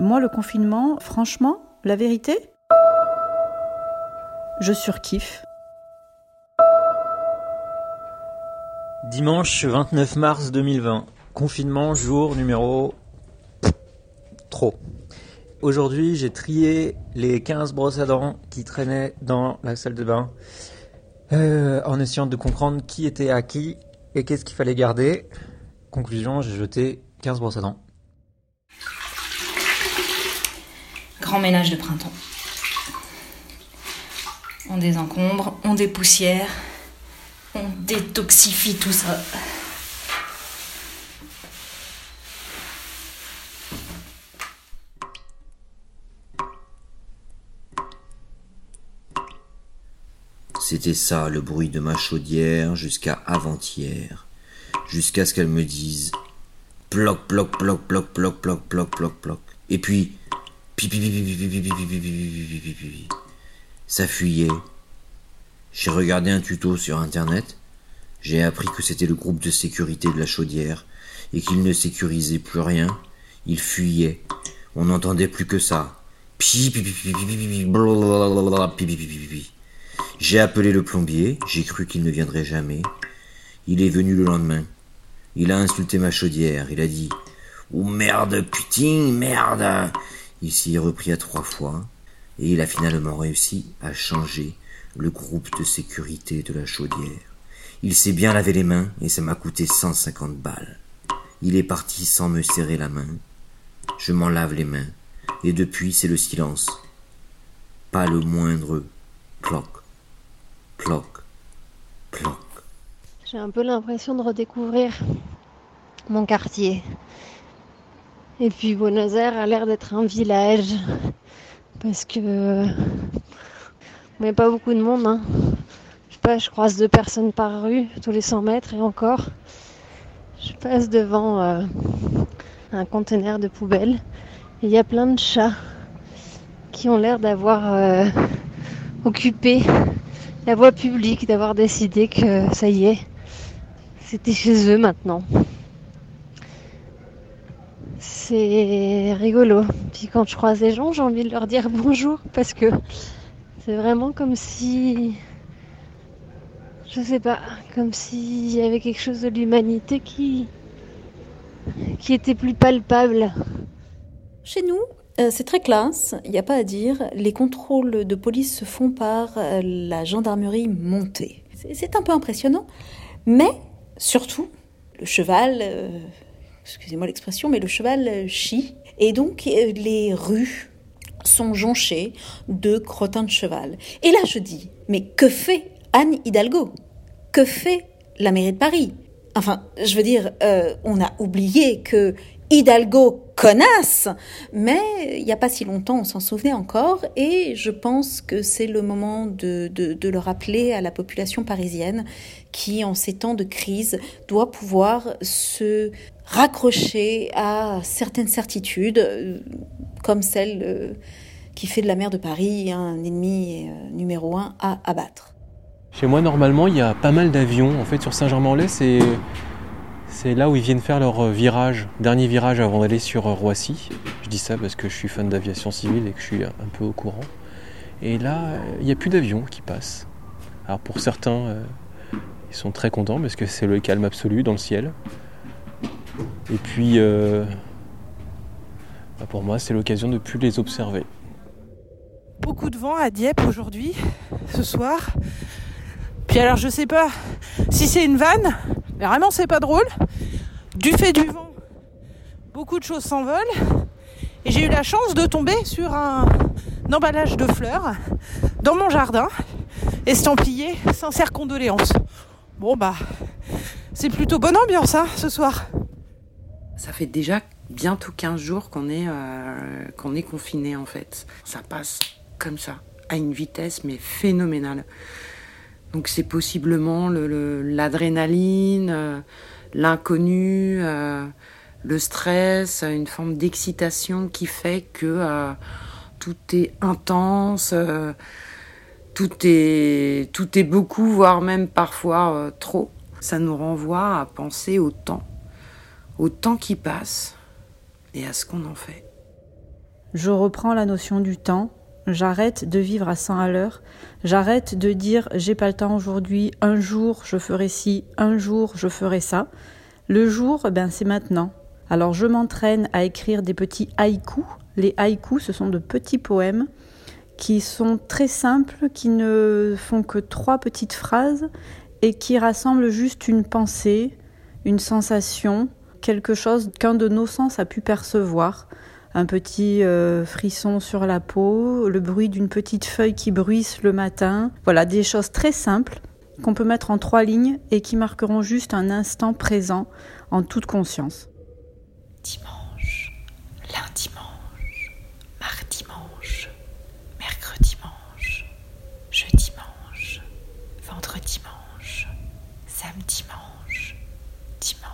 Moi, le confinement, franchement, la vérité, je surkiffe. Dimanche 29 mars 2020. Confinement, jour numéro... Trop. Aujourd'hui, j'ai trié les 15 brosses à dents qui traînaient dans la salle de bain euh, en essayant de comprendre qui était à qui et qu'est-ce qu'il fallait garder. Conclusion, j'ai jeté 15 brosses à dents. Ménage de printemps. On désencombre, on dépoussière, on détoxifie tout ça. C'était ça le bruit de ma chaudière jusqu'à avant-hier, jusqu'à ce qu'elle me dise ploc ploc ploc ploc ploc ploc ploc ploc ploc. Et puis Ça fuyait. J'ai regardé un tuto sur internet. J'ai appris que c'était le groupe de sécurité de la chaudière et qu'il ne sécurisait plus rien. Il fuyait. On n'entendait plus que ça. J'ai appelé le plombier, j'ai cru qu'il ne viendrait jamais. Il est venu le lendemain. Il a insulté ma chaudière, il a dit Oh merde, putain, merde Il s'y est repris à trois fois, et il a finalement réussi à changer le groupe de sécurité de la chaudière. Il s'est bien lavé les mains, et ça m'a coûté 150 balles. Il est parti sans me serrer la main. Je m'en lave les mains, et depuis c'est le silence. Pas le moindre cloc Ploc, ploc. J'ai un peu l'impression de redécouvrir mon quartier. Et puis Buenos Aires a l'air d'être un village. Parce que. A pas beaucoup de monde. Hein. Je sais pas, je croise deux personnes par rue tous les 100 mètres et encore. Je passe devant euh, un conteneur de poubelle. Et il y a plein de chats qui ont l'air d'avoir euh, occupé la voie publique, d'avoir décidé que ça y est, c'était chez eux maintenant. C'est rigolo. Puis quand je croise les gens, j'ai envie de leur dire bonjour parce que c'est vraiment comme si. Je sais pas, comme s'il y avait quelque chose de l'humanité qui. qui était plus palpable. Chez nous, euh, c'est très classe, il n'y a pas à dire. Les contrôles de police se font par euh, la gendarmerie montée. C'est un peu impressionnant. Mais surtout, le cheval, euh, excusez-moi l'expression, mais le cheval chie. Et donc les rues sont jonchées de crottins de cheval. Et là je dis, mais que fait Anne Hidalgo? Que fait la mairie de Paris? Enfin, je veux dire, on a oublié que Hidalgo connasse, mais il n'y a pas si longtemps, on s'en souvenait encore, et je pense que c'est le moment de, de, le rappeler à la population parisienne qui, en ces temps de crise, doit pouvoir se raccrocher à certaines certitudes, euh, comme celle euh, qui fait de la mer de Paris un ennemi euh, numéro un à abattre. Chez moi, normalement, il y a pas mal d'avions. En fait, sur Saint-Germain-en-Laye, c'est c'est là où ils viennent faire leur euh, virage, dernier virage avant d'aller sur euh, Roissy. Je dis ça parce que je suis fan d'aviation civile et que je suis un peu au courant. Et là, il n'y a plus d'avions qui passent. Alors pour certains, ils sont très contents parce que c'est le calme absolu dans le ciel. Et puis, euh, bah, pour moi, c'est l'occasion de plus les observer. Beaucoup de vent à Dieppe aujourd'hui, ce soir. Puis alors, je sais pas si c'est une vanne, mais vraiment, c'est pas drôle. Du fait du vent, beaucoup de choses s'envolent. Et j'ai eu la chance de tomber sur un, emballage de fleurs dans mon jardin, estampillé sincère condoléances. Bon bah, c'est plutôt bonne ambiance hein, ce soir. Ça fait déjà bientôt 15 jours qu'on est, euh, qu'on est confiné en fait. Ça passe comme ça, à une vitesse mais phénoménale. Donc c'est possiblement l'adrénaline, euh, l'inconnu, euh, le stress, une forme d'excitation qui fait que euh, tout est intense, tout est tout est beaucoup, voire même parfois trop. Ça nous renvoie à penser au temps, au temps qui passe et à ce qu'on en fait. Je reprends la notion du temps. J'arrête de vivre à 100 à l'heure. J'arrête de dire j'ai pas le temps aujourd'hui, un jour je ferai ci, un jour je ferai ça. Le jour, ben c'est maintenant. Alors je m'entraîne à écrire des petits haïkus. Les haïkus, ce sont de petits poèmes qui sont très simples, qui ne font que trois petites phrases et qui rassemblent juste une pensée, une sensation, quelque chose qu'un de nos sens a pu percevoir. Un petit euh, frisson sur la peau, le bruit d'une petite feuille qui bruisse le matin. Voilà, des choses très simples qu'on peut mettre en trois lignes et qui marqueront juste un instant présent en toute conscience. Dimanche, lundi manche, mardi manche, mercredi manche, jeudi manche, vendredi manche, samedi manche, dimanche,